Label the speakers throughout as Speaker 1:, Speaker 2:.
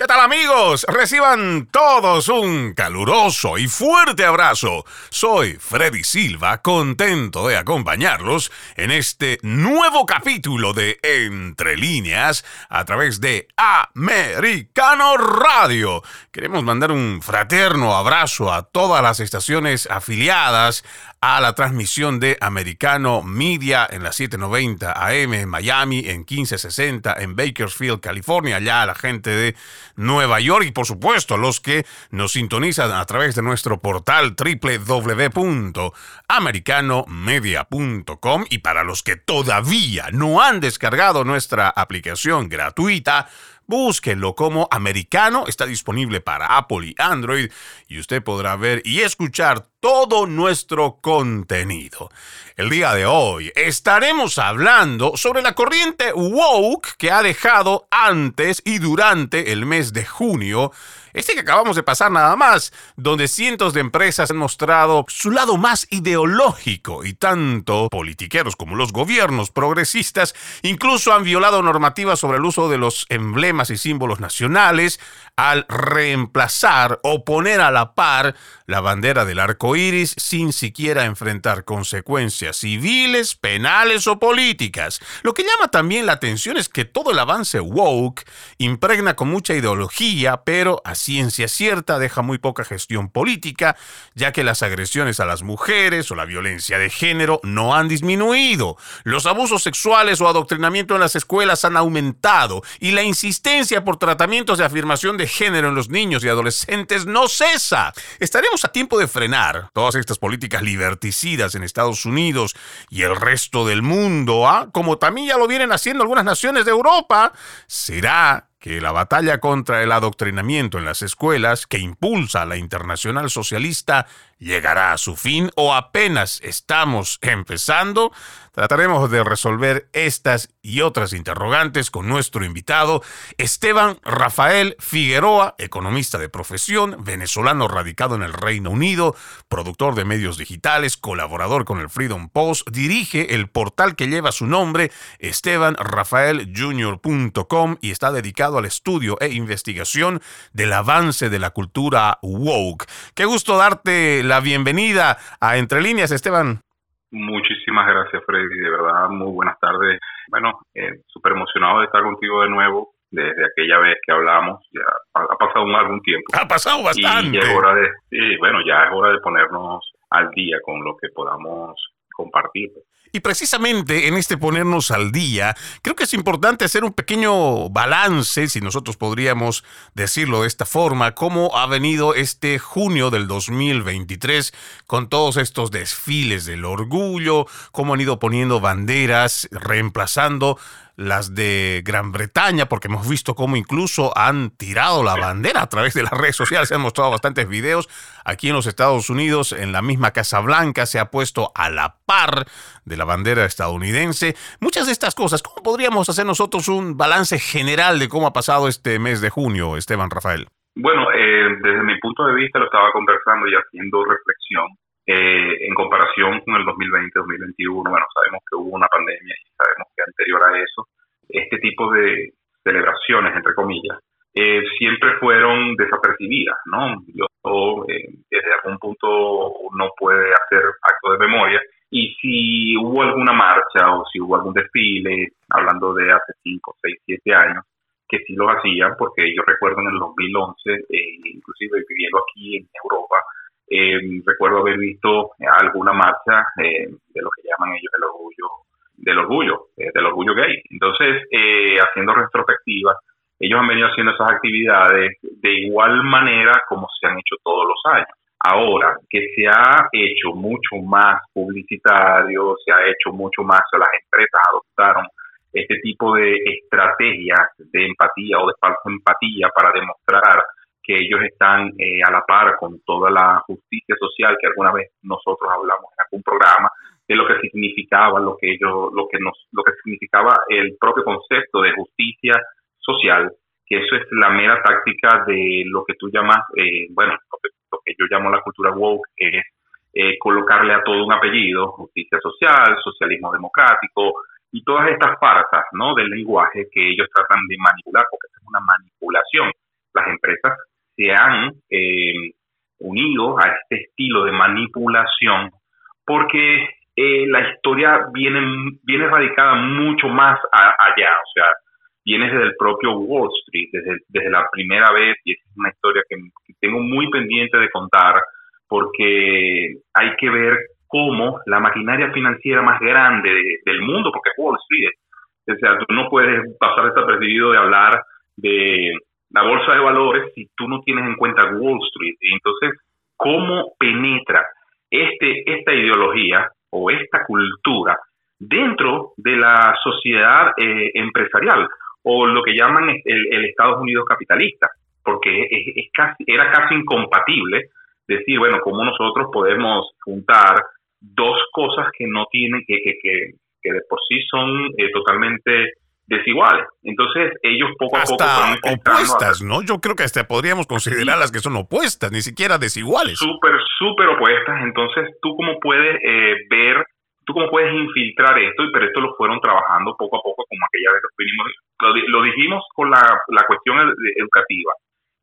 Speaker 1: ¿Qué tal amigos? Reciban todos un caluroso y fuerte abrazo. Soy Freddy Silva, contento de acompañarlos en este nuevo capítulo de Entre líneas a través de Americano Radio. Queremos mandar un fraterno abrazo a todas las estaciones afiliadas a la transmisión de Americano Media en la 790 AM en Miami, en 1560 en Bakersfield, California, allá a la gente de Nueva York y por supuesto los que nos sintonizan a través de nuestro portal www.americanomedia.com y para los que todavía no han descargado nuestra aplicación gratuita, Búsquenlo como americano, está disponible para Apple y Android y usted podrá ver y escuchar todo nuestro contenido. El día de hoy estaremos hablando sobre la corriente woke que ha dejado antes y durante el mes de junio este que acabamos de pasar nada más, donde cientos de empresas han mostrado su lado más ideológico y tanto politiqueros como los gobiernos progresistas incluso han violado normativas sobre el uso de los emblemas y símbolos nacionales al reemplazar o poner a la par la bandera del arco iris sin siquiera enfrentar consecuencias civiles, penales o políticas. Lo que llama también la atención es que todo el avance woke impregna con mucha ideología, pero a ciencia cierta deja muy poca gestión política, ya que las agresiones a las mujeres o la violencia de género no han disminuido. Los abusos sexuales o adoctrinamiento en las escuelas han aumentado y la insistencia por tratamientos de afirmación de género en los niños y adolescentes no cesa. Estaremos a tiempo de frenar todas estas políticas liberticidas en Estados Unidos y el resto del mundo, ¿ah? como también ya lo vienen haciendo algunas naciones de Europa. Será que la batalla contra el adoctrinamiento en las escuelas que impulsa la Internacional Socialista llegará a su fin o apenas estamos empezando? Trataremos de resolver estas y otras interrogantes con nuestro invitado, Esteban Rafael Figueroa, economista de profesión, venezolano radicado en el Reino Unido, productor de medios digitales, colaborador con el Freedom Post, dirige el portal que lleva su nombre, estebanrafaeljr.com, y está dedicado al estudio e investigación del avance de la cultura woke. Qué gusto darte la bienvenida a Entre Líneas, Esteban.
Speaker 2: Muchísimas gracias, Freddy. De verdad, muy buenas tardes. Bueno, eh, súper emocionado de estar contigo de nuevo desde aquella vez que hablamos. Ya ha, pasado un, algún tiempo.
Speaker 1: Ha pasado bastante.
Speaker 2: Y hora de, sí, bueno, ya es hora de ponernos al día con lo que podamos compartir.
Speaker 1: Y precisamente en este ponernos al día, creo que es importante hacer un pequeño balance, si nosotros podríamos decirlo de esta forma, cómo ha venido este junio del 2023 con todos estos desfiles del orgullo, cómo han ido poniendo banderas, reemplazando las de Gran Bretaña, porque hemos visto cómo incluso han tirado la bandera a través de las redes sociales, se han mostrado bastantes videos. Aquí en los Estados Unidos, en la misma Casa Blanca, se ha puesto a la par de la bandera estadounidense. Muchas de estas cosas, ¿cómo podríamos hacer nosotros un balance general de cómo ha pasado este mes de junio, Esteban Rafael?
Speaker 2: Bueno, eh, desde mi punto de vista lo estaba conversando y haciendo reflexión. Eh, en comparación con el 2020-2021, bueno, sabemos que hubo una pandemia y sabemos que anterior a eso, este tipo de celebraciones, entre comillas, eh, siempre fueron desapercibidas, ¿no? Yo, eh, desde algún punto uno puede hacer acto de memoria y si hubo alguna marcha o si hubo algún desfile, hablando de hace 5, 6, 7 años, que sí lo hacían, porque yo recuerdo en el 2011, inclusive viviendo aquí en Europa, eh, recuerdo haber visto alguna marcha eh, de lo que llaman ellos el orgullo, del orgullo, eh, del orgullo gay. Entonces, haciendo retrospectiva, ellos han venido haciendo esas actividades de igual manera como se han hecho todos los años. Ahora, que se ha hecho mucho más publicitario, se ha hecho mucho más, las empresas adoptaron este tipo de estrategias de empatía o de falsa empatía para demostrar que ellos están eh, a la par con toda la justicia social que alguna vez nosotros hablamos en algún programa de lo que significaba lo que ellos lo que nos lo que significaba el propio concepto de justicia social que eso es la mera táctica de lo que tú llamas eh, bueno lo que, yo llamo la cultura woke es eh, colocarle a todo un apellido justicia social socialismo democrático y todas estas farsas no del lenguaje que ellos tratan de manipular porque es una manipulación. Las empresas se han eh, unido a este estilo de manipulación porque eh, la historia viene, viene radicada mucho más allá, o sea, viene desde el propio Wall Street, desde, desde la primera vez, y es una historia que, tengo muy pendiente de contar, porque hay que ver cómo la maquinaria financiera más grande del mundo, porque Wall Street, o sea, tú no puedes pasar desapercibido de hablar de la bolsa de valores si tú no tienes en cuenta Wall Street. Entonces, ¿cómo penetra este, esta ideología o esta cultura dentro de la sociedad eh, empresarial o lo que llaman el, Estados Unidos capitalista? Porque es, casi, era casi incompatible decir, bueno, cómo nosotros podemos juntar dos cosas que no tienen, que, que, que, de por sí son eh, totalmente desiguales. Entonces ellos poco a poco
Speaker 1: son opuestas, ¿no? Yo creo que hasta podríamos considerarlas que son opuestas, ni siquiera desiguales.
Speaker 2: Súper, súper opuestas. Entonces tú cómo puedes eh, ver, tú cómo puedes infiltrar esto, pero esto lo fueron trabajando poco a poco, como aquella vez lo, vinimos, lo, dijimos con la, la cuestión educativa.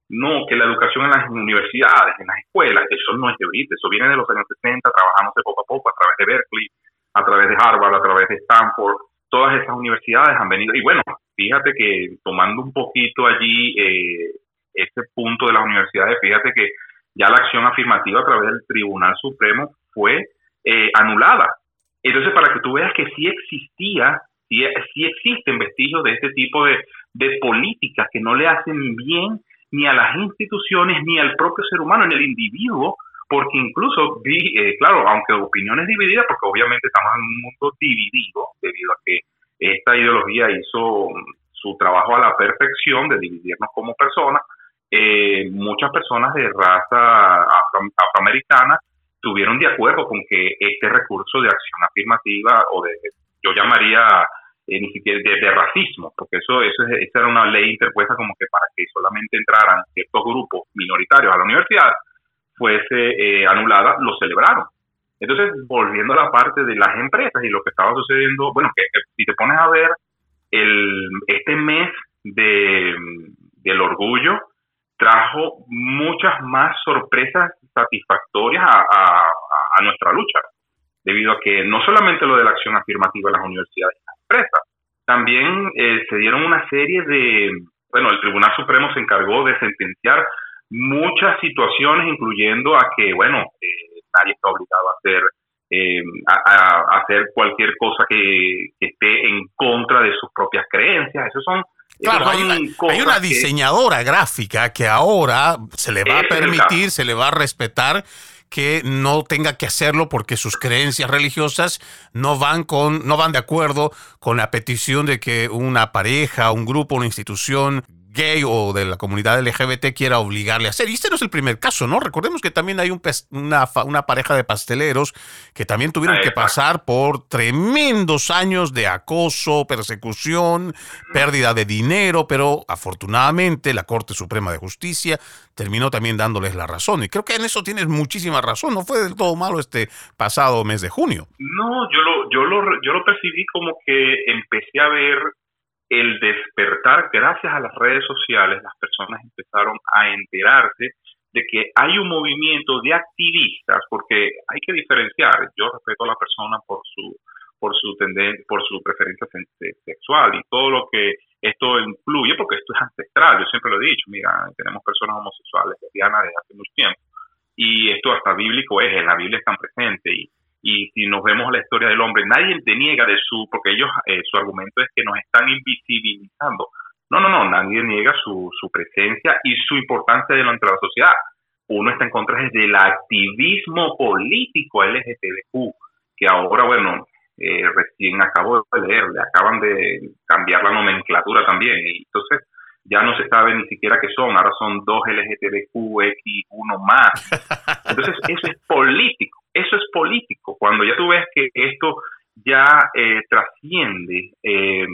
Speaker 2: No, que la educación en las universidades, en las escuelas, eso no es de ahorita, eso viene de los años 60, trabajándose poco a poco a través de Berkeley, a través de Harvard, a través de Stanford, todas esas universidades han venido. Y bueno, fíjate que tomando un poquito allí eh, ese punto de las universidades, fíjate que ya la acción afirmativa a través del Tribunal Supremo fue eh, anulada. Entonces, para que tú veas que sí existía, sí, sí existen vestigios de este tipo de, de políticas que no le hacen bien ni a las instituciones ni al propio ser humano, en el individuo, porque incluso vi, eh, claro, aunque opiniones divididas, porque obviamente estamos en un mundo dividido debido a que esta ideología hizo su trabajo a la perfección de dividirnos como personas, eh, muchas personas de raza afroamericana estuvieron de acuerdo con que este recurso de acción afirmativa o de, yo llamaría eh, ni siquiera de, racismo, porque eso, eso esa era una ley interpuesta como que para que solamente entraran ciertos grupos minoritarios a la universidad, fuese eh, anulada, lo celebraron. Entonces, volviendo a la parte de las empresas y lo que estaba sucediendo, bueno, que, si te pones a ver el, este mes de, del orgullo, trajo muchas más sorpresas satisfactorias a, a, nuestra lucha, debido a que no solamente lo de la acción afirmativa en las universidades y las empresas, también eh, se dieron una serie de, bueno, el Tribunal Supremo se encargó de sentenciar muchas situaciones, incluyendo a que, bueno, eh, nadie está obligado a hacer, eh, a, hacer cualquier cosa que, esté en contra de sus propias creencias. Eso son
Speaker 1: Claro, hay una, diseñadora gráfica que ahora se le va a permitir, se le va a respetar que no tenga que hacerlo porque sus creencias religiosas no van con no van de acuerdo con la petición de que una pareja, un grupo, una institución gay o de la comunidad LGBT quiera obligarle a hacer. Y este no es el primer caso, ¿no? Recordemos que también hay un una, una, pareja de pasteleros que también tuvieron que pasar por tremendos años de acoso, persecución, pérdida de dinero, pero afortunadamente la Corte Suprema de Justicia terminó también dándoles la razón. Y creo que en eso tienes muchísima razón. No fue del todo malo este pasado mes de junio.
Speaker 2: No, yo lo, yo lo, yo lo percibí como que empecé a ver el despertar, gracias a las redes sociales, las personas empezaron a enterarse de que hay un movimiento de activistas, porque hay que diferenciar, yo respeto a la persona por su por su por su preferencia sexual y todo lo que esto incluye, porque esto es ancestral, yo siempre lo he dicho, mira, tenemos personas homosexuales, lesbianas desde hace mucho tiempo, y esto hasta bíblico es, en la Biblia están presentes, y y si nos vemos la historia del hombre, nadie te niega de su, porque ellos, eh, su argumento es que nos están invisibilizando. No, no, no, nadie niega su, su presencia y su importancia dentro de la sociedad. Uno está en contra del activismo político LGTBQ, que ahora, bueno, eh, recién acabo de leer, le acaban de cambiar la nomenclatura también, y entonces ya no se sabe ni siquiera qué son, ahora son dos LGTBQX1 más. Entonces, eso es político eso es político. Cuando ya tú ves que esto ya eh, trasciende eh,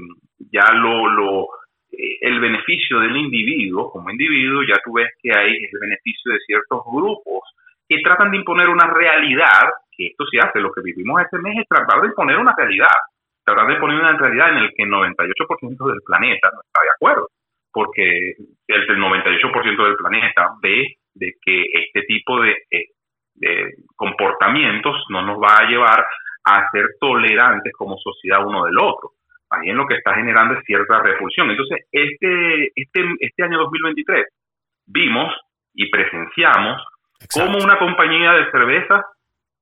Speaker 2: ya lo, lo eh, el beneficio del individuo como individuo, ya tú ves que hay el beneficio de ciertos grupos que tratan de imponer una realidad, que esto se hace, lo que vivimos este mes es tratar de imponer una realidad, tratar de imponer una realidad en el que el 98% del planeta no está de acuerdo. porque el, 98% del planeta ve de que este tipo de, eh, de comportamientos no nos va a llevar a ser tolerantes como sociedad uno del otro. Ahí en lo que está generando es cierta repulsión. Entonces, este, este, este año 2023 vimos y presenciamos cómo una compañía de cerveza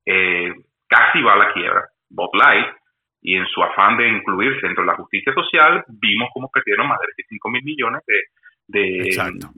Speaker 2: eh, casi va a la quiebra. Bob Light, y en su afán de incluirse dentro de la justicia social, vimos cómo perdieron más de 25 mil millones de, de,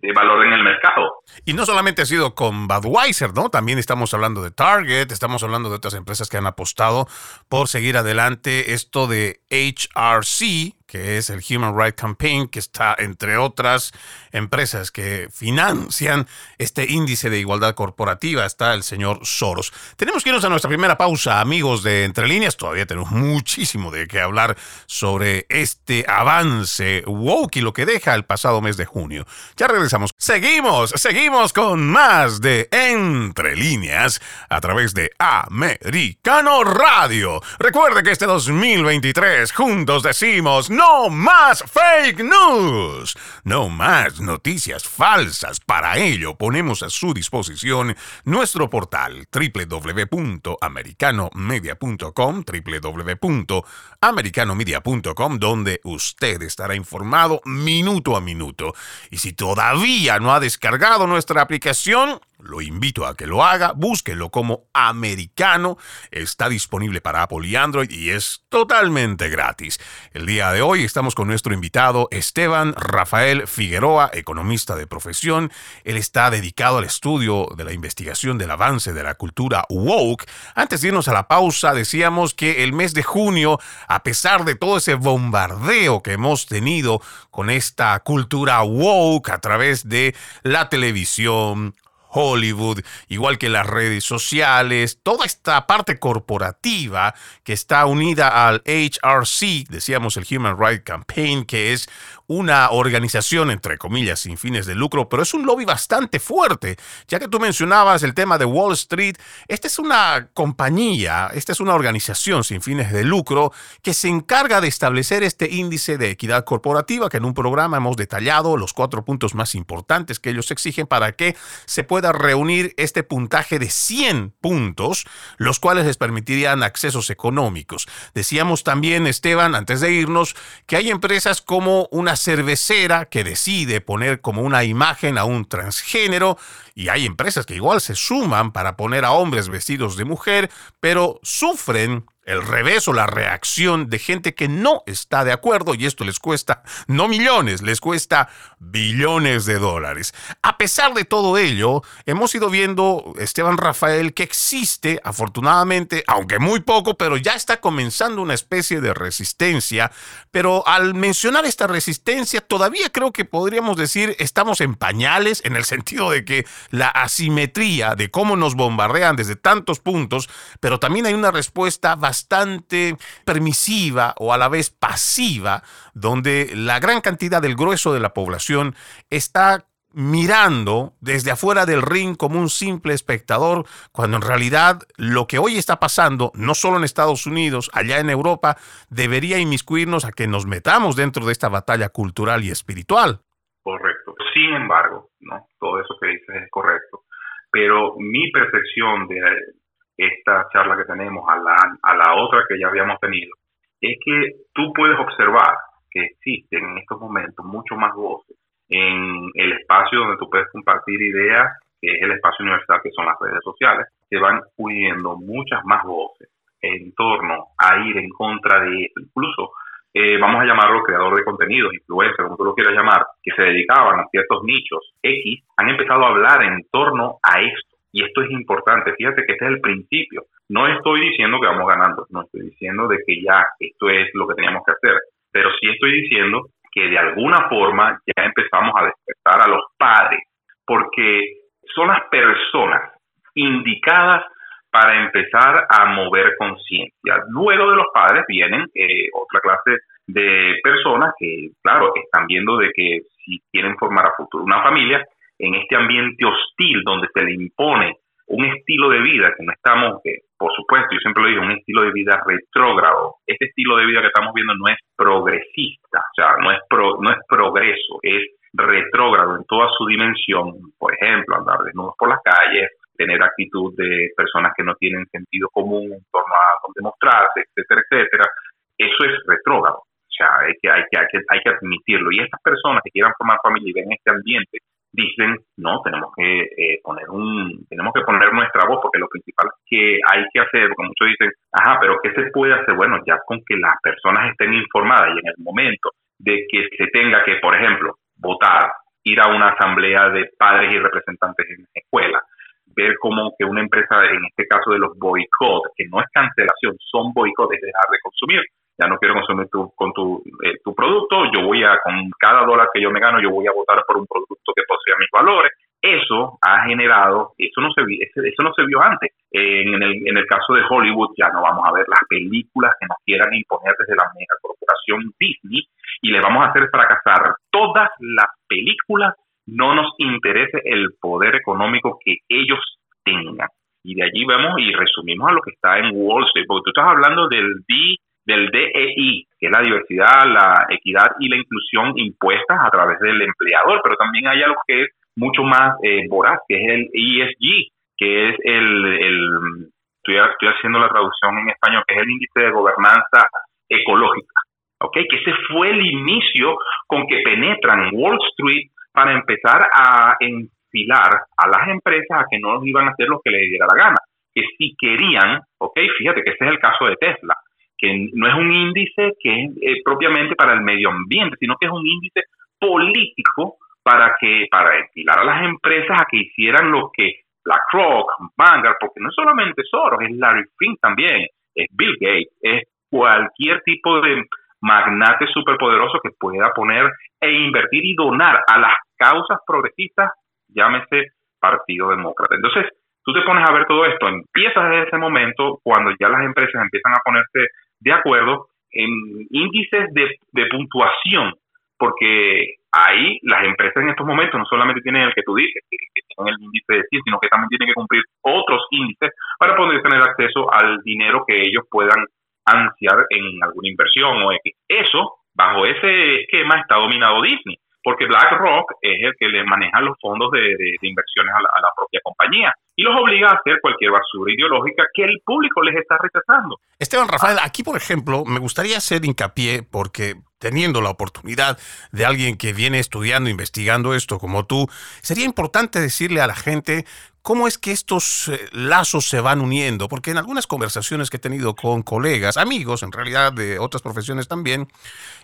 Speaker 2: de, valor en el mercado.
Speaker 1: Y no solamente ha sido con Budweiser, ¿no? También estamos hablando de Target, estamos hablando de otras empresas que han apostado por seguir adelante esto de HRC, que es el Human Rights Campaign, que está entre otras empresas que financian este índice de igualdad corporativa, está el señor Soros. Tenemos que irnos a nuestra primera pausa, amigos de Entre Líneas. Todavía tenemos muchísimo de qué hablar sobre este avance woke y lo que deja el pasado mes de junio. Ya regresamos. Seguimos, seguimos con más de Entre Líneas a través de Americano Radio. Recuerde que este 2023 juntos decimos no más fake news, no más noticias falsas. Para ello ponemos a su disposición nuestro portal www.americanomedia.com, www.americanomedia.com, donde usted estará informado minuto a minuto. Y si todavía no ha descargado nuestra aplicación, lo invito a que lo haga, búsquelo como americano, está disponible para Apple y Android y es totalmente gratis. El día de hoy estamos con nuestro invitado Esteban Rafael Figueroa, economista de profesión. Él está dedicado al estudio de la investigación del avance de la cultura woke. Antes de irnos a la pausa, decíamos que el mes de junio, a pesar de todo ese bombardeo que hemos tenido con esta cultura woke a través de la televisión, Hollywood, igual que las redes sociales, toda esta parte corporativa que está unida al HRC, decíamos el Human Rights Campaign, que es una organización, entre comillas, sin fines de lucro, pero es un lobby bastante fuerte. Ya que tú mencionabas el tema de Wall Street, esta es una compañía, esta es una organización sin fines de lucro que se encarga de establecer este índice de equidad corporativa, que en un programa hemos detallado los cuatro puntos más importantes que ellos exigen para que se pueda reunir este puntaje de 100 puntos, los cuales les permitirían accesos económicos. Decíamos también, Esteban, antes de irnos, que hay empresas como una cervecera que decide poner como una imagen a un transgénero y hay empresas que igual se suman para poner a hombres vestidos de mujer, pero sufren el revés o la reacción de gente que no está de acuerdo y esto les cuesta no millones, les cuesta billones de dólares. A pesar de todo ello, hemos ido viendo, Esteban Rafael, que existe, afortunadamente, aunque muy poco, pero ya está comenzando una especie de resistencia. Pero al mencionar esta resistencia, todavía creo que podríamos decir estamos en pañales en el sentido de que la asimetría de cómo nos bombardean desde tantos puntos, pero también hay una respuesta bastante permisiva o a la vez pasiva, donde la gran cantidad del grueso de la población está mirando desde afuera del ring como un simple espectador, cuando en realidad lo que hoy está pasando, no solo en Estados Unidos, allá en Europa, debería inmiscuirnos a que nos metamos dentro de esta batalla cultural y espiritual.
Speaker 2: Correcto. Sin embargo, no, todo eso que dices es correcto, pero mi percepción de esta charla que tenemos a la, a la otra que ya habíamos tenido, es que tú puedes observar que existen en estos momentos mucho más voces en el espacio donde tú puedes compartir ideas, que es el espacio universal, que son las redes sociales, se van uniendo muchas más voces en torno a ir en contra de. Incluso, eh, vamos a llamarlo creador de contenidos, influencer, como tú lo quieras llamar, que se dedicaban a ciertos nichos X, han empezado a hablar en torno a esto y esto es importante, fíjate que este es el principio. No estoy diciendo que vamos ganando, no estoy diciendo de que ya esto es lo que teníamos que hacer, pero sí estoy diciendo que de alguna forma ya empezamos a despertar a los padres, porque son las personas indicadas para empezar a mover conciencia. Luego de los padres vienen eh, otra clase de personas que, claro, están viendo de que si quieren formar a futuro una familia, en este ambiente hostil donde se le impone un estilo de vida que no estamos, que por supuesto, yo siempre lo digo, un estilo de vida retrógrado. Este estilo de vida que estamos viendo no es progresista, o sea, no es, no es progreso, es retrógrado en toda su dimensión. Por ejemplo, andar desnudos por las calles, tener actitud de personas que no tienen sentido común en torno a demostrarse, etcétera, etcétera. Eso es retrógrado. O sea, hay que, hay que, hay que, hay que admitirlo. Y estas personas que quieran formar familia y ven este ambiente dicen, no, tenemos que eh, poner un, tenemos que poner nuestra voz, porque lo principal que hay que hacer, porque muchos dicen, ajá, pero ¿qué se puede hacer? Bueno, ya con que las personas estén informadas y en el momento de que se tenga que, por ejemplo, votar, ir a una asamblea de padres y representantes en la escuela, ver como que una empresa, en este caso de los boicots, que no es cancelación, son boicots, es dejar de consumir, ya no quiero consumir tu, con tu, eh, tu producto, yo voy a, con cada dólar que yo me gano, yo voy a votar por un producto que posea mis valores. Eso ha generado, eso no se, eso no se vio antes. En el, en el caso de Hollywood ya no vamos a ver las películas que nos quieran imponer desde la mega corporación Disney y le vamos a hacer fracasar todas las películas, no nos interese el poder económico que ellos tengan. Y de allí vemos y resumimos a lo que está en Wall Street, porque tú estás hablando del D del DEI, que es la diversidad, la equidad y la inclusión impuestas a través del empleador, pero también hay algo que es mucho más eh, voraz, que es el ESG, que es el, estoy, haciendo la traducción en español, que es el índice de gobernanza ecológica, ¿ok? Que ese fue el inicio con que penetran Wall Street para empezar a enfilar a las empresas a que no iban a hacer lo que les diera la gana, que si querían, ¿ok? Fíjate que ese es el caso de Tesla que no es un índice que es eh, propiamente para el medio ambiente, sino que es un índice político para que para estilar a las empresas a que hicieran lo que BlackRock, Vanguard, porque no es solamente Soros, es Larry Fink también, es Bill Gates, es cualquier tipo de magnate superpoderoso que pueda poner e invertir y donar a las causas progresistas, llámese Partido Demócrata. Entonces, tú te pones a ver todo esto, empiezas desde ese momento, cuando ya las empresas empiezan a ponerse de acuerdo en índices de, puntuación, porque ahí las empresas en estos momentos no solamente tienen el que tú dices, que, tienen el índice de 100, sino que también tienen que cumplir otros índices para poder tener acceso al dinero que ellos puedan ansiar en alguna inversión o. Eso, bajo ese esquema, está dominado Disney porque BlackRock es el que le maneja los fondos de, inversiones a la, propia compañía y los obliga a hacer cualquier basura ideológica que el público les está rechazando.
Speaker 1: Esteban Rafael, aquí por ejemplo, me gustaría hacer hincapié porque teniendo la oportunidad de alguien que viene estudiando, investigando esto como tú, sería importante decirle a la gente cómo es que estos eh, lazos se van uniendo, porque en algunas conversaciones que he tenido con colegas, amigos en realidad de otras profesiones también,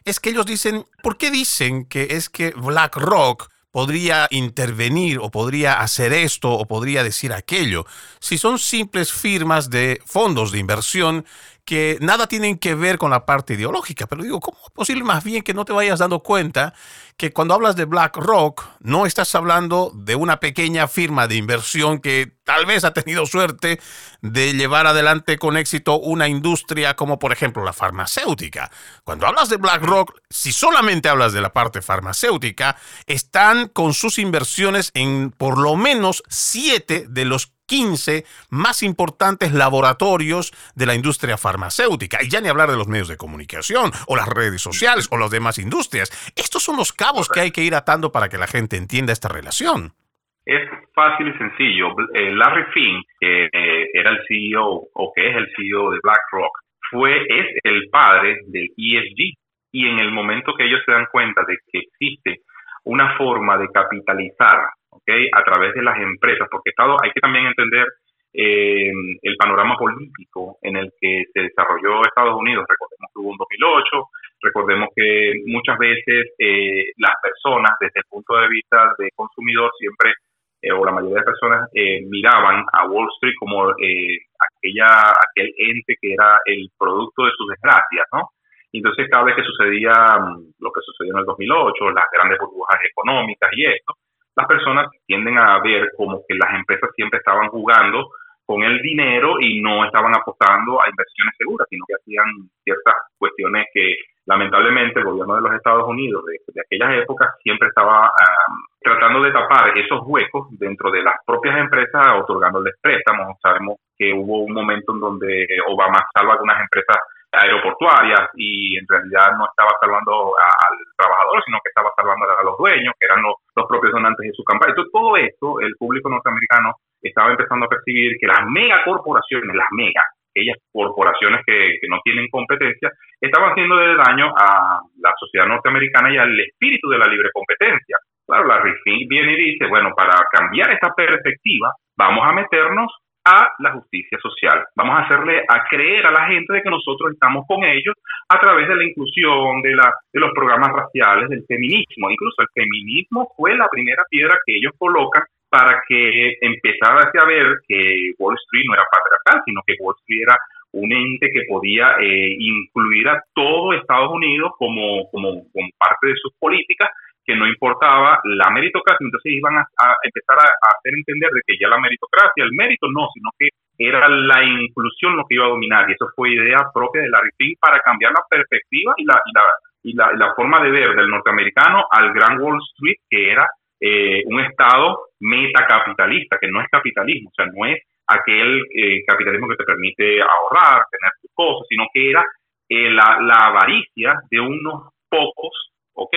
Speaker 1: es que ellos dicen, ¿por qué dicen que es que BlackRock podría intervenir o podría hacer esto o podría decir aquello, si son simples firmas de fondos de inversión que nada tienen que ver con la parte ideológica. Pero digo, ¿cómo es posible más bien que no te vayas dando cuenta que cuando hablas de BlackRock no estás hablando de una pequeña firma de inversión que tal vez ha tenido suerte de llevar adelante con éxito una industria como por ejemplo la farmacéutica? Cuando hablas de BlackRock, si solamente hablas de la parte farmacéutica, están con sus inversiones en por lo menos siete de los 15 más importantes laboratorios de la industria farmacéutica. Y ya ni hablar de los medios de comunicación o las redes sociales o las demás industrias. Estos son los cabos que hay que ir atando para que la gente entienda esta relación.
Speaker 2: Es fácil y sencillo. Eh, Larry Fink, que eh, era el CEO o que es el CEO de BlackRock, fue, es el padre del ESG. Y en el momento que ellos se dan cuenta de que existe una forma de capitalizar a través de las empresas, porque Estado, hay que también entender eh, el panorama político en el que se desarrolló Estados Unidos. Recordemos que hubo un 2008, recordemos que muchas veces eh, las personas, desde el punto de vista de consumidor, siempre, eh, o la mayoría de personas, miraban a Wall Street como aquella, aquel ente que era el producto de sus desgracias, ¿no? Entonces, cada vez que sucedía mm, lo que sucedió en el 2008, las grandes burbujas económicas y esto, las personas tienden a ver como que las empresas siempre estaban jugando con el dinero y no estaban apostando a inversiones seguras, sino que hacían ciertas cuestiones que lamentablemente el gobierno de los Estados Unidos de, aquellas épocas siempre estaba tratando de tapar esos huecos dentro de las propias empresas otorgándoles préstamos. Sabemos que hubo un momento en donde Obama salva algunas empresas aeroportuarias y en realidad no estaba salvando al trabajador, sino que estaba salvando a los dueños, que eran los, propios donantes de su campaña. Entonces, todo esto, el público norteamericano estaba empezando a percibir que las megacorporaciones, las megas, aquellas corporaciones que, no tienen competencia, estaban haciendo de daño a la sociedad norteamericana y al espíritu de la libre competencia. Claro, la RIFIN viene y dice, bueno, para cambiar esta perspectiva, vamos a meternos a la justicia social. Vamos a hacerle a creer a la gente de que nosotros estamos con ellos a través de la inclusión, de, la, de los programas raciales, del feminismo. Incluso el feminismo fue la primera piedra que ellos colocan para que empezara a ver que Wall Street no era patriarcal, sino que Wall Street era un ente que podía eh, incluir a todo Estados Unidos como, como, como parte de sus políticas que no importaba la meritocracia, entonces iban a, empezar a, hacer entender de que ya la meritocracia, el mérito no, sino que era la inclusión lo que iba a dominar, y eso fue idea propia de Larry King para cambiar la perspectiva y la, y la, y la, forma de ver del norteamericano al gran Wall Street, que era eh, un estado metacapitalista, que no es capitalismo, o sea, no es aquel eh, capitalismo que te permite ahorrar, tener tus cosas, sino que era eh, la, la avaricia de unos pocos, ¿ok?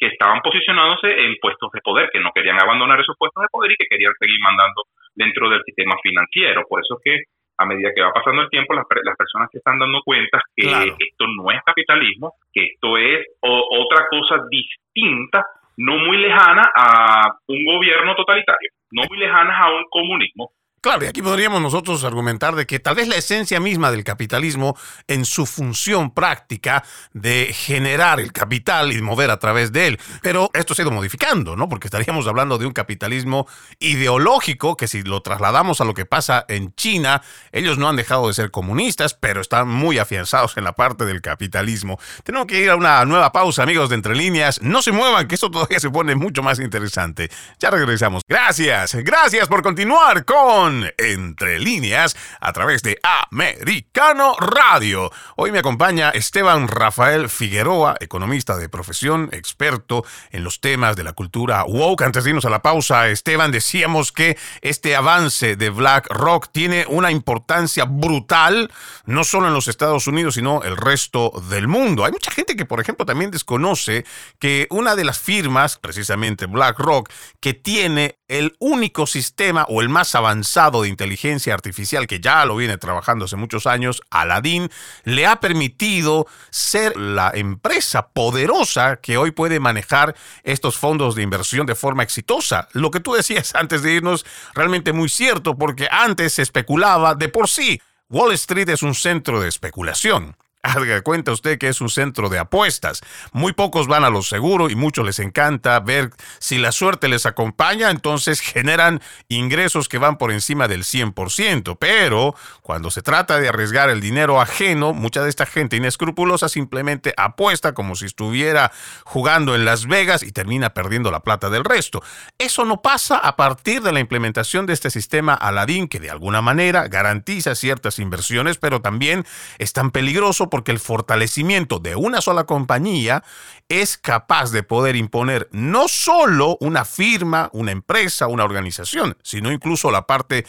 Speaker 2: que estaban posicionándose en puestos de poder, que no querían abandonar esos puestos de poder y que querían seguir mandando dentro del sistema financiero. Por eso es que a medida que va pasando el tiempo, las, personas se están dando cuenta que esto no es capitalismo, que esto es otra cosa distinta, no muy lejana a un gobierno totalitario, no muy lejana a un comunismo,
Speaker 1: Claro, y aquí podríamos nosotros argumentar de que tal vez la esencia misma del capitalismo en su función práctica de generar el capital y mover a través de él, pero esto se ha ido modificando, ¿no? Porque estaríamos hablando de un capitalismo ideológico que si lo trasladamos a lo que pasa en China, ellos no han dejado de ser comunistas, pero están muy afianzados en la parte del capitalismo. Tenemos que ir a una nueva pausa, amigos de Entre Líneas. No se muevan, que esto todavía se pone mucho más interesante. Ya regresamos. Gracias, gracias por continuar con entre líneas a través de Americano Radio. Hoy me acompaña Esteban Rafael Figueroa, economista de profesión, experto en los temas de la cultura woke. Antes de irnos a la pausa, Esteban, decíamos que este avance de Black Rock tiene una importancia brutal, no solo en los Estados Unidos, sino el resto del mundo. Hay mucha gente que, por ejemplo, también desconoce que una de las firmas, precisamente BlackRock, que tiene el único sistema o el más avanzado de inteligencia artificial que ya lo viene trabajando hace muchos años, Aladdin, le ha permitido ser la empresa poderosa que hoy puede manejar estos fondos de inversión de forma exitosa. Lo que tú decías antes de irnos, realmente muy cierto, porque antes se especulaba de por sí. Wall Street es un centro de especulación. Haga cuenta usted que es un centro de apuestas. Muy pocos van a lo seguro y muchos les encanta ver si la suerte les acompaña, entonces generan ingresos que van por encima del 100%. Pero cuando se trata de arriesgar el dinero ajeno, mucha de esta gente inescrupulosa simplemente apuesta como si estuviera jugando en Las Vegas y termina perdiendo la plata del resto. Eso no pasa a partir de la implementación de este sistema Aladdin que de alguna manera garantiza ciertas inversiones, pero también es tan peligroso porque el fortalecimiento de una sola compañía es capaz de poder imponer no solo una firma, una empresa, una organización, sino incluso la parte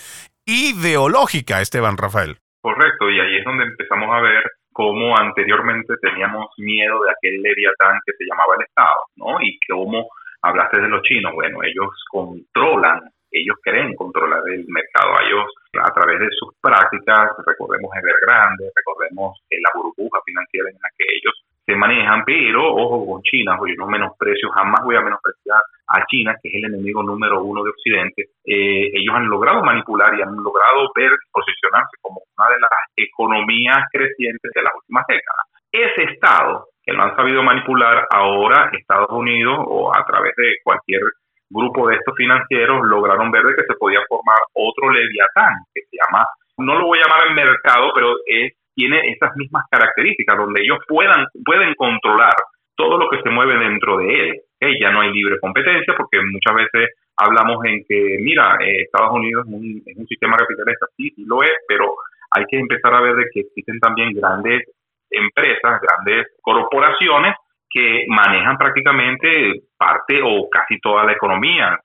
Speaker 1: ideológica, Esteban Rafael.
Speaker 2: Correcto, y ahí es donde empezamos a ver cómo anteriormente teníamos miedo de aquel leviatán que se llamaba el Estado, ¿no? Y cómo hablaste de los chinos, bueno, ellos controlan ellos creen controlar el mercado. Ellos, a través de sus prácticas, recordemos Evergrande, recordemos la burbuja financiera en la que ellos se manejan, pero ojo con China, yo no menosprecio, jamás voy a menospreciar a China, que es el enemigo número uno de Occidente. Eh, ellos han logrado manipular y han logrado ver, posicionarse como una de las economías crecientes de las últimas décadas. Ese Estado que lo han sabido manipular ahora Estados Unidos o a través de cualquier grupo de estos financieros lograron ver de que se podía formar otro leviatán que se llama, no lo voy a llamar el mercado, pero es, tiene esas mismas características donde ellos puedan, pueden controlar todo lo que se mueve dentro de él. Ya no hay libre competencia porque muchas veces hablamos en que, mira, eh, Estados Unidos es un, es un sistema capitalista, sí, sí lo es, pero hay que empezar a ver de que existen también grandes empresas, grandes corporaciones que manejan prácticamente parte o casi toda la economía.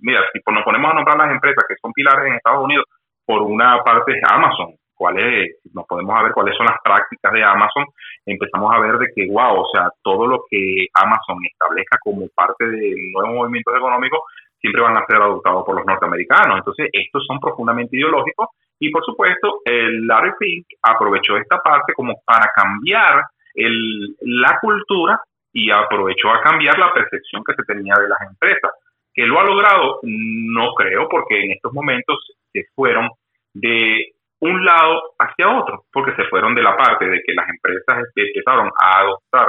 Speaker 2: mira, si nos ponemos a nombrar las empresas que son pilares en Estados Unidos, por una parte es Amazon, cuáles, nos podemos ver cuáles son las prácticas de Amazon, empezamos a ver de que, wow, o sea, todo lo que Amazon establezca como parte de nuevos movimientos económicos siempre van a ser adoptados por los norteamericanos. Entonces, estos son profundamente ideológicos y, por supuesto, el Larry Fink aprovechó esta parte como para cambiar el, la cultura y aprovechó a cambiar la percepción que se tenía de las empresas. ¿Que lo ha logrado? No creo, porque en estos momentos se fueron de un lado hacia otro, porque se fueron de la parte de que las empresas empezaron a adoptar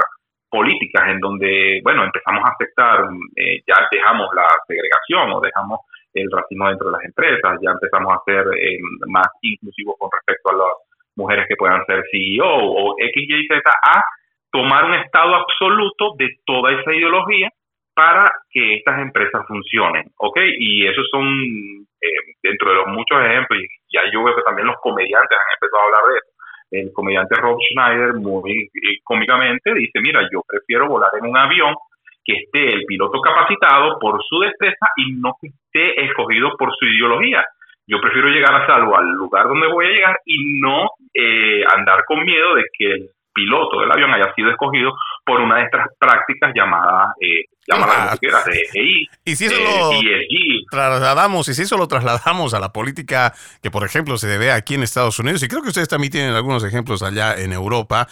Speaker 2: políticas en donde, bueno, empezamos a aceptar, eh, ya dejamos la segregación o dejamos el racismo dentro de las empresas, ya empezamos a ser eh, más inclusivos con respecto a las mujeres que puedan ser CEO o X, Y, Z, a tomar un estado absoluto de toda esa ideología para que estas empresas funcionen, ¿ok? Y esos son, eh, dentro de los muchos ejemplos, y ya yo veo que también los comediantes han empezado a hablar de eso, el comediante Rob Schneider muy eh, cómicamente dice, mira, yo prefiero volar en un avión que esté el piloto capacitado por su destreza y no que esté escogido por su ideología. Yo prefiero llegar a salvo al lugar donde voy a llegar y no eh, andar con miedo de que el piloto del avión haya sido escogido por una de estas prácticas llamadas, eh, llamadas de EI,
Speaker 1: y si eso lo trasladamos, y si eso lo trasladamos a la política que, por ejemplo, se debe aquí en Estados Unidos, y creo que ustedes también tienen algunos ejemplos allá en Europa,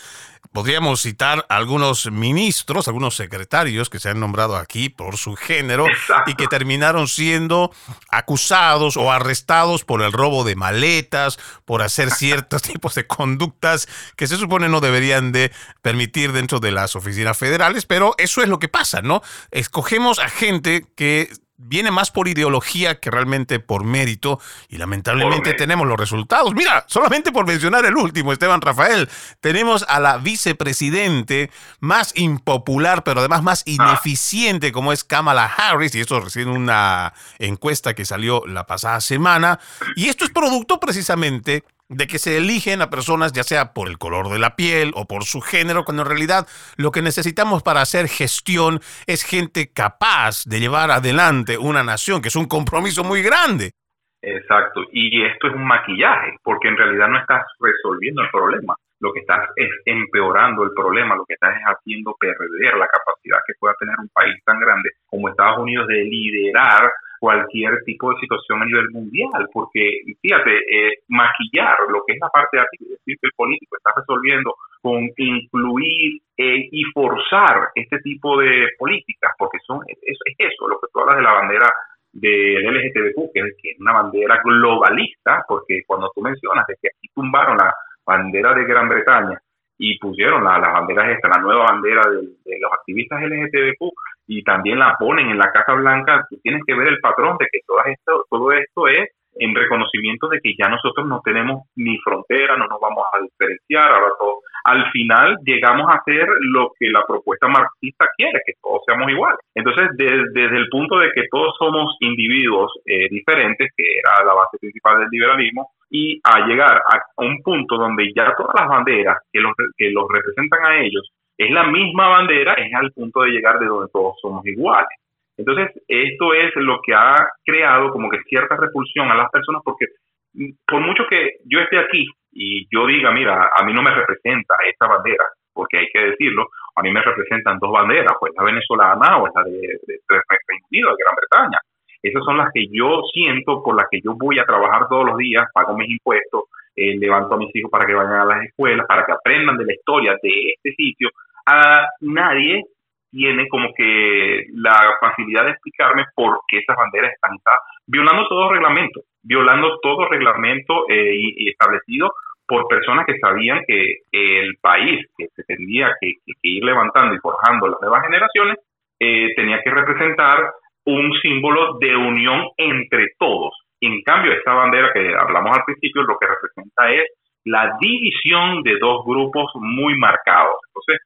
Speaker 1: Podríamos citar algunos ministros, algunos secretarios que se han nombrado aquí por su género y que terminaron siendo acusados o arrestados por el robo de maletas, por hacer ciertos tipos de conductas que se supone no deberían de permitir dentro de las oficinas federales, pero eso es lo que pasa, ¿no? Escogemos a gente que viene más por ideología que realmente por mérito y lamentablemente tenemos los resultados. Mira, solamente por mencionar el último, Esteban Rafael, tenemos a la vicepresidente más impopular, pero además más ah. ineficiente como es Kamala Harris, y esto recién una encuesta que salió la pasada semana, y esto es producto precisamente de que se eligen a personas ya sea por el color de la piel o por su género, cuando en realidad lo que necesitamos para hacer gestión es gente capaz de llevar adelante una nación, que es un compromiso muy grande.
Speaker 2: Exacto, y esto es un maquillaje, porque en realidad no estás resolviendo el problema, lo que estás es empeorando el problema, lo que estás es haciendo perder la capacidad que pueda tener un país tan grande como Estados Unidos de liderar cualquier tipo de situación a nivel mundial, porque fíjate, eh, maquillar lo que es la parte de decir que el político está resolviendo con incluir eh, y forzar este tipo de políticas, porque son es, es eso, lo que tú hablas de la bandera del LGTBQ, que es, una bandera globalista, porque cuando tú mencionas de que aquí tumbaron la bandera de Gran Bretaña y pusieron las banderas esta, la nueva bandera de, de los activistas LGTBQ, y también la ponen en la Casa Blanca, tú tienes que ver el patrón de que todo esto, todo esto es en reconocimiento de que ya nosotros no tenemos ni frontera, no nos vamos a diferenciar, ahora todo. Al final llegamos a hacer lo que la propuesta marxista quiere, que todos seamos iguales. Entonces, desde el punto de que todos somos individuos eh, diferentes, que era la base principal del liberalismo, y a llegar a un punto donde ya todas las banderas que los, que los representan a ellos es la misma bandera, es al punto de llegar de donde todos somos iguales. Entonces, esto es lo que ha creado como que cierta repulsión a las personas porque mm, por mucho que yo esté aquí y yo diga, mira, a mí no me representa esta bandera, porque hay que decirlo, a mí me representan dos banderas, pues la venezolana o la de, Reino Unido, de Gran Bretaña. Esas son las que yo siento, por las que yo voy a trabajar todos los días, pago mis impuestos, eh, levanto a mis hijos para que vayan a las escuelas, para que aprendan de la historia de este sitio, a nadie tiene como que la facilidad de explicarme por qué esas banderas están violando todo reglamento, violando todo reglamento eh, y, establecido por personas que sabían que el país que se tendría que, ir levantando y forjando las nuevas generaciones eh, tenía que representar un símbolo de unión entre todos. En cambio, esta bandera que hablamos al principio lo que representa es la división de dos grupos muy marcados. Entonces,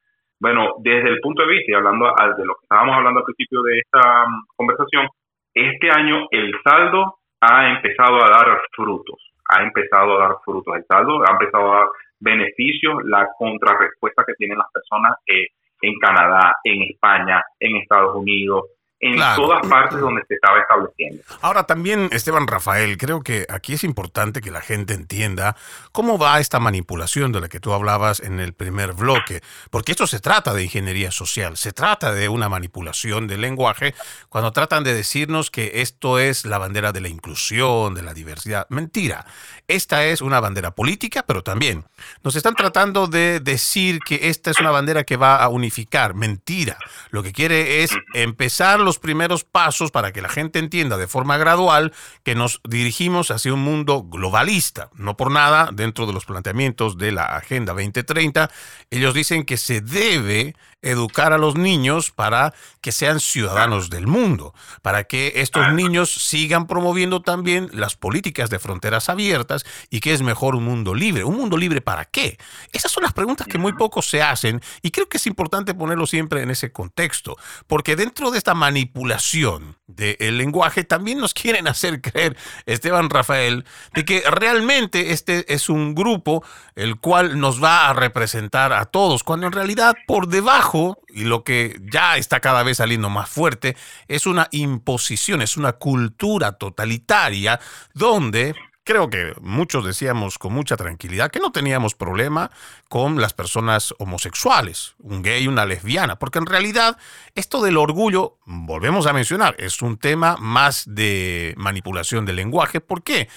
Speaker 2: bueno, desde el punto de vista, y hablando de lo que estábamos hablando al principio de esta mm, conversación, este año el saldo ha empezado a dar frutos, ha empezado a dar frutos. El saldo ha empezado a beneficios, la contrarrespuesta que tienen las personas eh, en Canadá, en España, en Estados Unidos, en todas partes donde se estaba estableciendo.
Speaker 1: Ahora también, Esteban Rafael, creo que aquí es importante que la gente entienda cómo va esta manipulación de la que tú hablabas en el primer bloque, porque esto se trata de ingeniería social, se trata de una manipulación del lenguaje cuando tratan de decirnos que esto es la bandera de la inclusión, de la diversidad. Mentira, esta es una bandera política, pero también nos están tratando de decir que esta es una bandera que va a unificar. Mentira, lo que quiere es empezar los primeros pasos para que la gente entienda de forma gradual que nos dirigimos hacia un mundo globalista. No por nada, dentro de los planteamientos de la Agenda 2030, ellos dicen que se debe educar a los niños para que sean ciudadanos del mundo, para que estos niños sigan promoviendo también las políticas de fronteras abiertas y que es mejor un mundo libre. ¿Un mundo libre para qué? Esas son las preguntas que muy pocos se hacen y creo que es importante ponerlo siempre en ese contexto, porque dentro de esta manipulación del lenguaje también nos quieren hacer creer, Esteban Rafael, de que realmente este es un grupo el cual nos va a representar a todos, cuando en realidad por debajo, y lo que ya está cada vez saliendo más fuerte, es una imposición, es una cultura totalitaria donde creo que muchos decíamos con mucha tranquilidad que no teníamos problema con las personas homosexuales, un gay, una lesbiana, porque en realidad esto del orgullo, volvemos a mencionar, es un tema más de manipulación del lenguaje. ¿Por qué?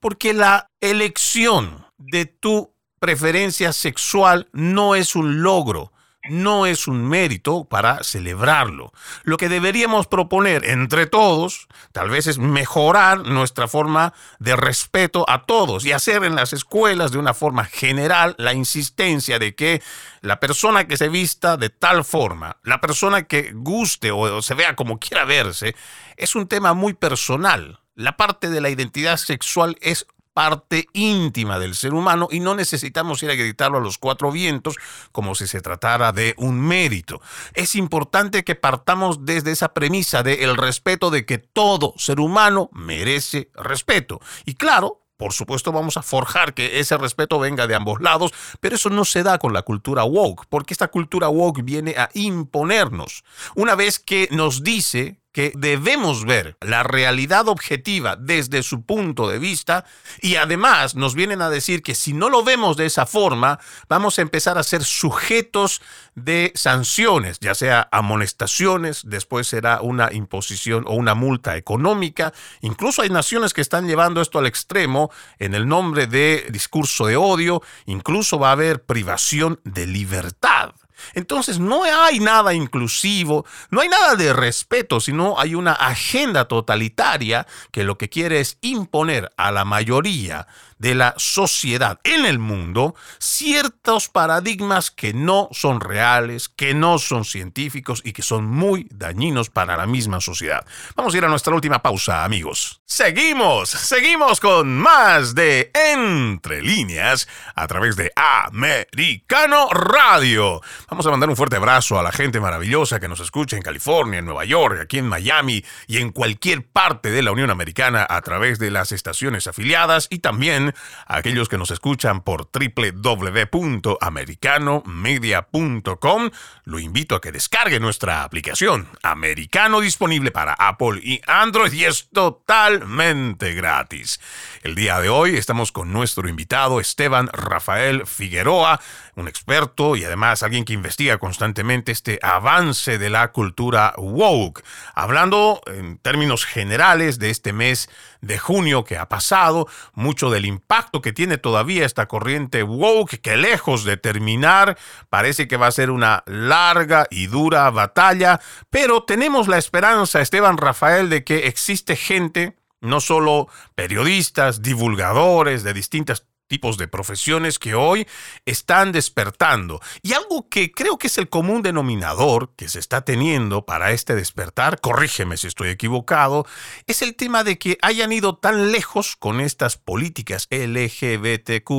Speaker 1: Porque la elección de tu preferencia sexual no es un logro, no es un mérito para celebrarlo. Lo que deberíamos proponer entre todos, tal vez es mejorar nuestra forma de respeto a todos y hacer en las escuelas de una forma general la insistencia de que la persona que se vista de tal forma, la persona que guste o se vea como quiera verse, es un tema muy personal. La parte de la identidad sexual es parte íntima del ser humano y no necesitamos ir a gritarlo a los cuatro vientos como si se tratara de un mérito. Es importante que partamos desde esa premisa de el respeto de que todo ser humano merece respeto. Y claro, por supuesto vamos a forjar que ese respeto venga de ambos lados, pero eso no se da con la cultura woke, porque esta cultura woke viene a imponernos. Una vez que nos dice que debemos ver la realidad objetiva desde su punto de vista y además nos vienen a decir que si no lo vemos de esa forma, vamos a empezar a ser sujetos de sanciones, ya sea amonestaciones, después será una imposición o una multa económica. Incluso hay naciones que están llevando esto al extremo en el nombre de discurso de odio, incluso va a haber privación de libertad. Entonces no hay nada inclusivo, no hay nada de respeto, sino hay una agenda totalitaria que lo que quiere es imponer a la mayoría de la sociedad en el mundo ciertos paradigmas que no son reales, que no son científicos y que son muy dañinos para la misma sociedad. Vamos a ir a nuestra última pausa, amigos. Seguimos, seguimos con más de Entre líneas a través de Americano Radio. Vamos a mandar un fuerte abrazo a la gente maravillosa que nos escucha en California, en Nueva York, aquí en Miami y en cualquier parte de la Unión Americana a través de las estaciones afiliadas y también aquellos que nos escuchan por www.americanomedia.com, lo invito a que descargue nuestra aplicación Americano disponible para Apple y Android y es totalmente gratis. El día de hoy estamos con nuestro invitado Esteban Rafael Figueroa, un experto y además alguien que investiga constantemente este avance de la cultura woke, hablando en términos generales de este mes de junio que ha pasado, mucho del impacto que tiene todavía esta corriente woke, que lejos de terminar, parece que va a ser una larga y dura batalla, pero tenemos la esperanza, Esteban Rafael, de que existe gente no solo periodistas, divulgadores de distintas tipos de profesiones que hoy están despertando. Y algo que creo que es el común denominador que se está teniendo para este despertar, corrígeme si estoy equivocado, es el tema de que hayan ido tan lejos con estas políticas LGBTQ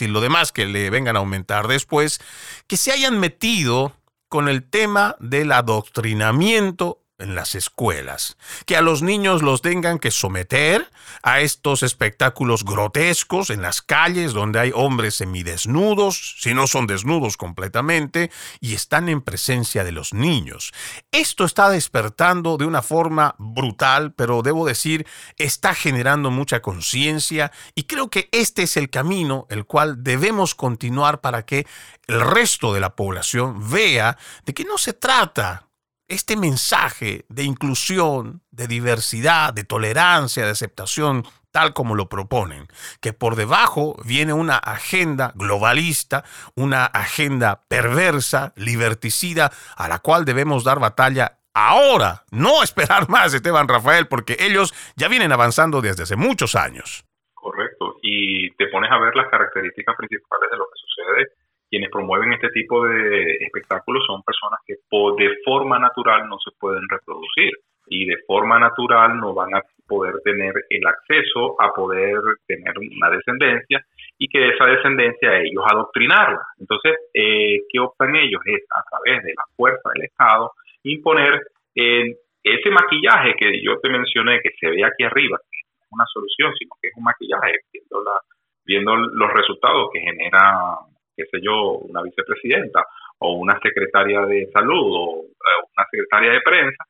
Speaker 1: y lo demás que le vengan a aumentar después, que se hayan metido con el tema del adoctrinamiento en las escuelas, que a los niños los tengan que someter a estos espectáculos grotescos en las calles donde hay hombres semidesnudos, si no son desnudos completamente, y están en presencia de los niños. Esto está despertando de una forma brutal, pero debo decir, está generando mucha conciencia y creo que este es el camino el cual debemos continuar para que el resto de la población vea de que no se trata este mensaje de inclusión, de diversidad, de tolerancia, de aceptación, tal como lo proponen, que por debajo viene una agenda globalista, una agenda perversa, liberticida, a la cual debemos dar batalla ahora, no esperar más, Esteban Rafael, porque ellos ya vienen avanzando desde hace muchos años.
Speaker 2: Correcto, y te pones a ver las características principales de lo que sucede quienes promueven este tipo de espectáculos son personas que de forma natural no se pueden reproducir y de forma natural no van a poder tener el acceso a poder tener una descendencia y que esa descendencia ellos adoctrinarla. Entonces, eh, ¿qué optan ellos? Es a través de la fuerza del Estado imponer eh, ese maquillaje que yo te mencioné, que se ve aquí arriba, que no es una solución, sino que es un maquillaje, viendo, la, viendo los resultados que genera qué sé yo, una vicepresidenta o una secretaria de salud o eh, una secretaria de prensa,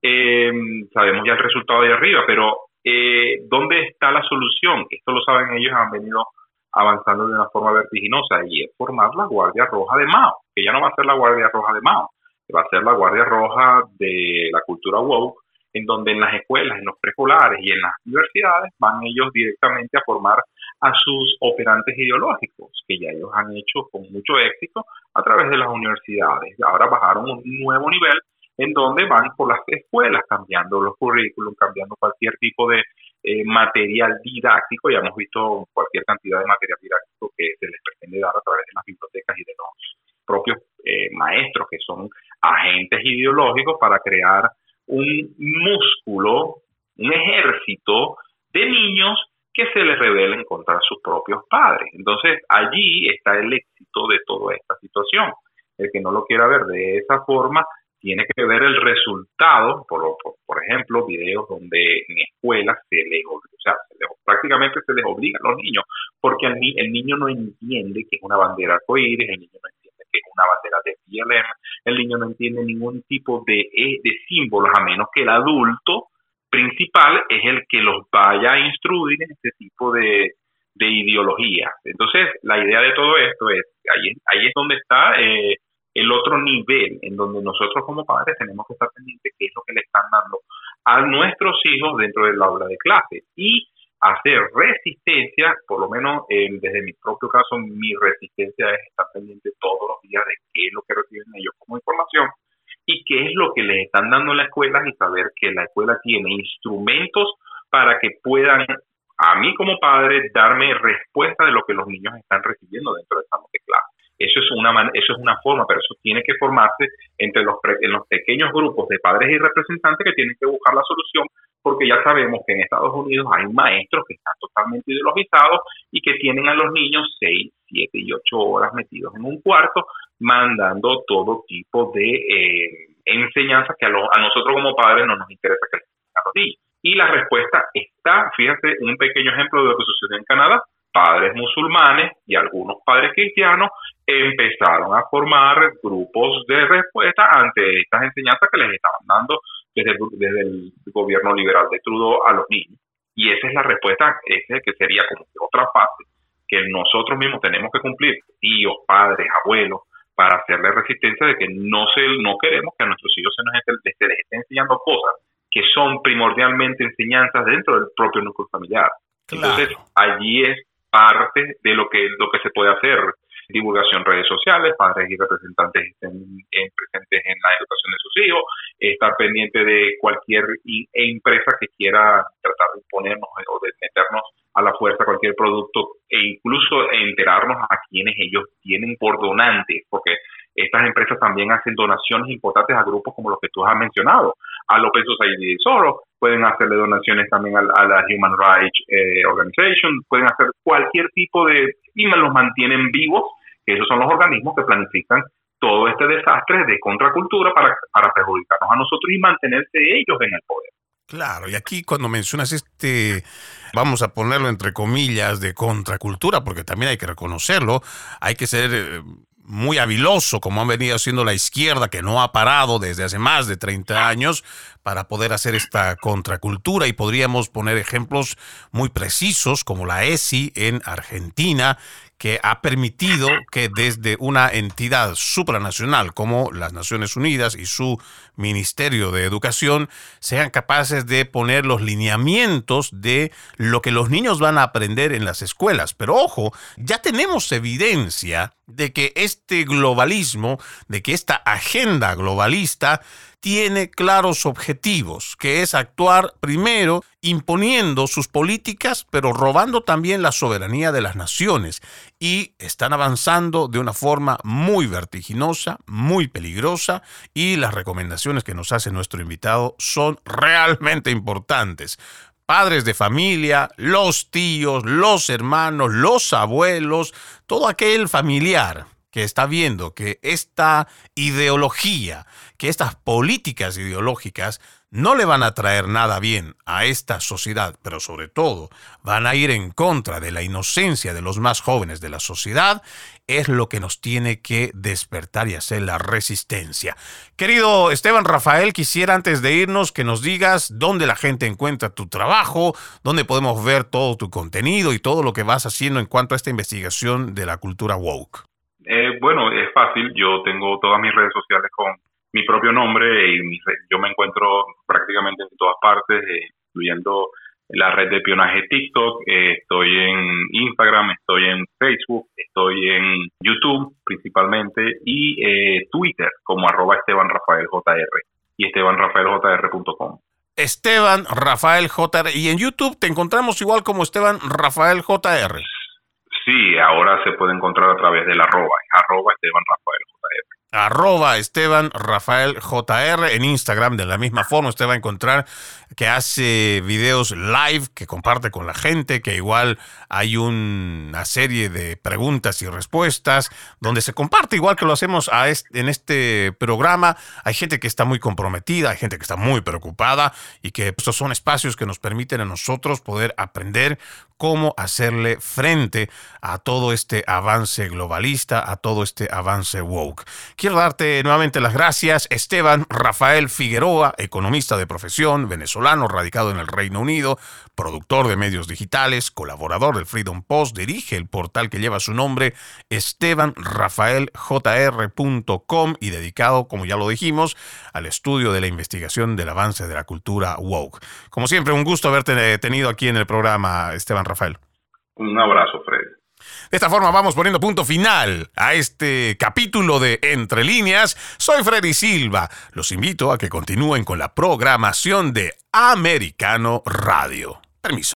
Speaker 2: eh, sabemos ya el resultado de arriba, pero eh, ¿dónde está la solución? Esto lo saben ellos, han venido avanzando de una forma vertiginosa y es formar la Guardia Roja de Mao, que ya no va a ser la Guardia Roja de Mao, va a ser la Guardia Roja de la cultura woke, en donde en las escuelas, en los preescolares y en las universidades van ellos directamente a formar a sus operantes ideológicos, que ya ellos han hecho con mucho éxito a través de las universidades. Ahora bajaron un nuevo nivel en donde van por las escuelas cambiando los currículums, cambiando cualquier tipo de eh, material didáctico. Ya hemos visto cualquier cantidad de material didáctico que se les pretende dar a través de las bibliotecas y de los propios eh, maestros, que son agentes ideológicos para crear un músculo, un ejército de niños que se les rebelen contra sus propios padres. Entonces, allí está el éxito de toda esta situación. El que no lo quiera ver de esa forma tiene que ver el resultado, por, ejemplo, videos donde en escuelas se les, o sea, prácticamente se les obliga a los niños, porque el, niño no entiende que es una bandera arcoíris, el niño no entiende que es una bandera de BLM, el niño no entiende ningún tipo de, eh, de símbolos, a menos que el adulto principal es el que los vaya a instruir en este tipo de, ideología. Entonces, la idea de todo esto es, ahí, es donde está eh, el otro nivel, en donde nosotros como padres tenemos que estar pendientes qué es lo que le están dando a nuestros hijos dentro del aula de clase y hacer resistencia, por lo menos desde mi propio caso, mi resistencia es estar pendiente todos los días de qué es lo que reciben ellos como información y qué es lo que les están dando en la escuela y saber que la escuela tiene instrumentos para que puedan, a mí como padre, darme respuesta de lo que los niños están recibiendo dentro de esta de clase. Eso es una eso es una forma, pero eso tiene que formarse entre los en los pequeños grupos de padres y representantes que tienen que buscar la solución, porque ya sabemos que en Estados Unidos hay maestros que están totalmente ideologizados y que tienen a los niños 6, 7 y 8 horas metidos en un cuarto mandando todo tipo de eh, enseñanzas que a, a, nosotros como padres no nos interesa que los niños. Y la respuesta está, fíjate, un pequeño ejemplo de lo que sucedió en Canadá. Padres musulmanes y algunos padres cristianos empezaron a formar grupos de respuesta ante estas enseñanzas que les estaban dando desde, desde el gobierno liberal de Trudeau a los niños. Y esa es la respuesta, ese que sería como otra fase que nosotros mismos tenemos que cumplir, tíos, padres, abuelos, para hacerle resistencia de que no se, no queremos que a nuestros hijos se nos esté, les esté enseñando cosas que son primordialmente enseñanzas dentro del propio núcleo familiar. Entonces, allí es parte de lo que, lo que se puede hacer. Divulgación redes sociales, padres y representantes estén presentes en la educación de sus hijos, estar pendiente de cualquier empresa que quiera tratar de imponernos o de meternos a la fuerza cualquier producto e incluso enterarnos a quienes ellos tienen por donantes, porque estas empresas también hacen donaciones importantes a grupos como los que tú has mencionado, a López Society de pueden hacerle donaciones también a, la Human Rights eh, Organization, pueden hacer cualquier tipo de, y los mantienen vivos, esos son los organismos que planifican todo este desastre de contracultura para, para perjudicarnos a nosotros y mantenerse ellos en el poder.
Speaker 1: Claro, y aquí cuando mencionas este, vamos a ponerlo entre comillas, de contracultura, porque también hay que reconocerlo, hay que ser eh, muy habiloso, como han venido haciendo la izquierda, que no ha parado desde hace más de 30 años, para poder hacer esta contracultura. Y podríamos poner ejemplos muy precisos, como la ESI en Argentina, que ha permitido que desde una entidad supranacional como las Naciones Unidas y su Ministerio de Educación sean capaces de poner los lineamientos de lo que los niños van a aprender en las escuelas. Pero ojo, ya tenemos evidencia de que este globalismo, de que esta agenda globalista tiene claros objetivos, que es actuar primero imponiendo sus políticas, pero robando también la soberanía de las naciones. Y están avanzando de una forma muy vertiginosa, muy peligrosa, y las recomendaciones que nos hace nuestro invitado son realmente importantes. Padres de familia, los tíos, los hermanos, los abuelos, todo aquel familiar que está viendo que esta ideología, que estas políticas ideológicas no le van a traer nada bien a esta sociedad, pero sobre todo van a ir en contra de la inocencia de los más jóvenes de la sociedad, es lo que nos tiene que despertar y hacer la resistencia. Querido Esteban Rafael, quisiera antes de irnos que nos digas dónde la gente encuentra tu trabajo, dónde podemos ver todo tu contenido y todo lo que vas haciendo en cuanto a esta investigación de la cultura woke.
Speaker 2: Eh, bueno, es fácil. Yo tengo todas mis redes sociales con mi propio nombre y yo me encuentro prácticamente en todas partes, eh, incluyendo la red de espionaje TikTok, eh, estoy en Instagram, estoy en Facebook, estoy en YouTube principalmente y Twitter como arroba Esteban Rafael JR y estebanrafaeljr.com.
Speaker 1: Esteban Rafael JR y en YouTube te encontramos igual como Esteban Rafael JR.
Speaker 2: Sí, ahora se puede encontrar a través del arroba, arroba Esteban Rafael JR
Speaker 1: arroba Esteban Rafael JR en Instagram. De la misma forma, usted va a encontrar que hace videos live, que comparte con la gente, que igual hay una serie de preguntas y respuestas, donde se comparte igual que lo hacemos en este programa. Hay gente que está muy comprometida, hay gente que está muy preocupada y que estos son espacios que nos permiten a nosotros poder aprender cómo hacerle frente a todo este avance globalista, a todo este avance woke. Quiero darte nuevamente las gracias, Esteban Rafael Figueroa, economista de profesión, venezolano, radicado en el Reino Unido, productor de medios digitales, colaborador del Freedom Post, dirige el portal que lleva su nombre, estebanrafaeljr.com y dedicado, como ya lo dijimos, al estudio de la investigación del avance de la cultura woke. Como siempre, un gusto haberte tenido aquí en el programa, Esteban Rafael.
Speaker 2: Un abrazo.
Speaker 1: De esta forma vamos poniendo punto final a este capítulo de Entre líneas. Soy Freddy Silva. Los invito a que continúen con la programación de Americano Radio. Permiso.